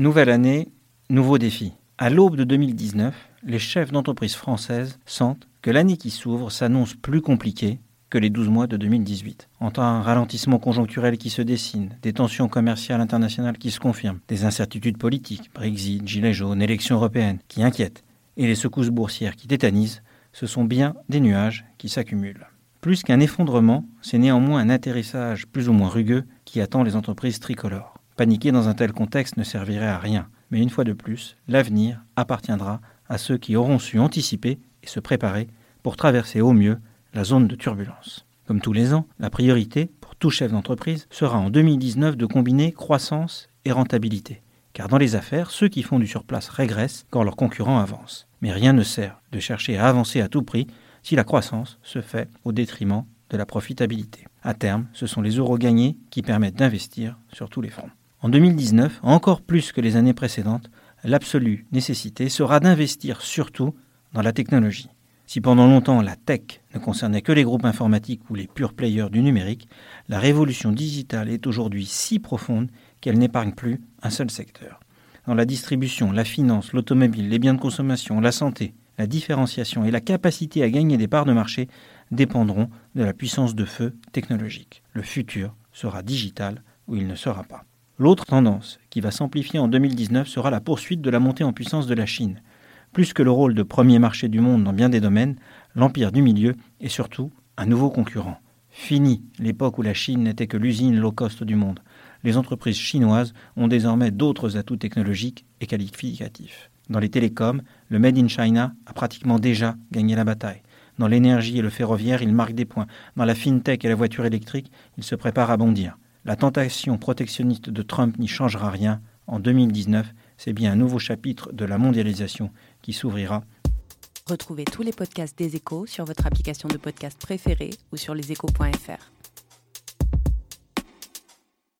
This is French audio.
Nouvelle année, nouveaux défis. À l'aube de 2019, les chefs d'entreprise françaises sentent que l'année qui s'ouvre s'annonce plus compliquée que les 12 mois de 2018. Entre un ralentissement conjoncturel qui se dessine, des tensions commerciales internationales qui se confirment, des incertitudes politiques, Brexit, Gilets jaunes, élections européennes qui inquiètent, et les secousses boursières qui tétanisent, ce sont bien des nuages qui s'accumulent. Plus qu'un effondrement, c'est néanmoins un atterrissage plus ou moins rugueux qui attend les entreprises tricolores. Paniquer dans un tel contexte ne servirait à rien, mais une fois de plus, l'avenir appartiendra à ceux qui auront su anticiper et se préparer pour traverser au mieux la zone de turbulence. Comme tous les ans, la priorité pour tout chef d'entreprise sera en 2019 de combiner croissance et rentabilité. Car dans les affaires, ceux qui font du surplace régressent quand leurs concurrents avancent. Mais rien ne sert de chercher à avancer à tout prix si la croissance se fait au détriment de la profitabilité. À terme, ce sont les euros gagnés qui permettent d'investir sur tous les fronts. En 2019, encore plus que les années précédentes, l'absolue nécessité sera d'investir surtout dans la technologie. Si pendant longtemps la tech ne concernait que les groupes informatiques ou les purs players du numérique, la révolution digitale est aujourd'hui si profonde qu'elle n'épargne plus un seul secteur. Dans la distribution, la finance, l'automobile, les biens de consommation, la santé, la différenciation et la capacité à gagner des parts de marché dépendront de la puissance de feu technologique. Le futur sera digital ou il ne sera pas. L'autre tendance qui va s'amplifier en 2019 sera la poursuite de la montée en puissance de la Chine. Plus que le rôle de premier marché du monde dans bien des domaines, l'empire du milieu est surtout un nouveau concurrent. Fini l'époque où la Chine n'était que l'usine low cost du monde. Les entreprises chinoises ont désormais d'autres atouts technologiques et qualificatifs. Dans les télécoms, le Made in China a pratiquement déjà gagné la bataille. Dans l'énergie et le ferroviaire, il marque des points. Dans la fintech et la voiture électrique, il se prépare à bondir. La tentation protectionniste de Trump n'y changera rien. En 2019, c'est bien un nouveau chapitre de la mondialisation qui s'ouvrira. Retrouvez tous les podcasts des échos sur votre application de podcast préférée ou sur leséchos.fr.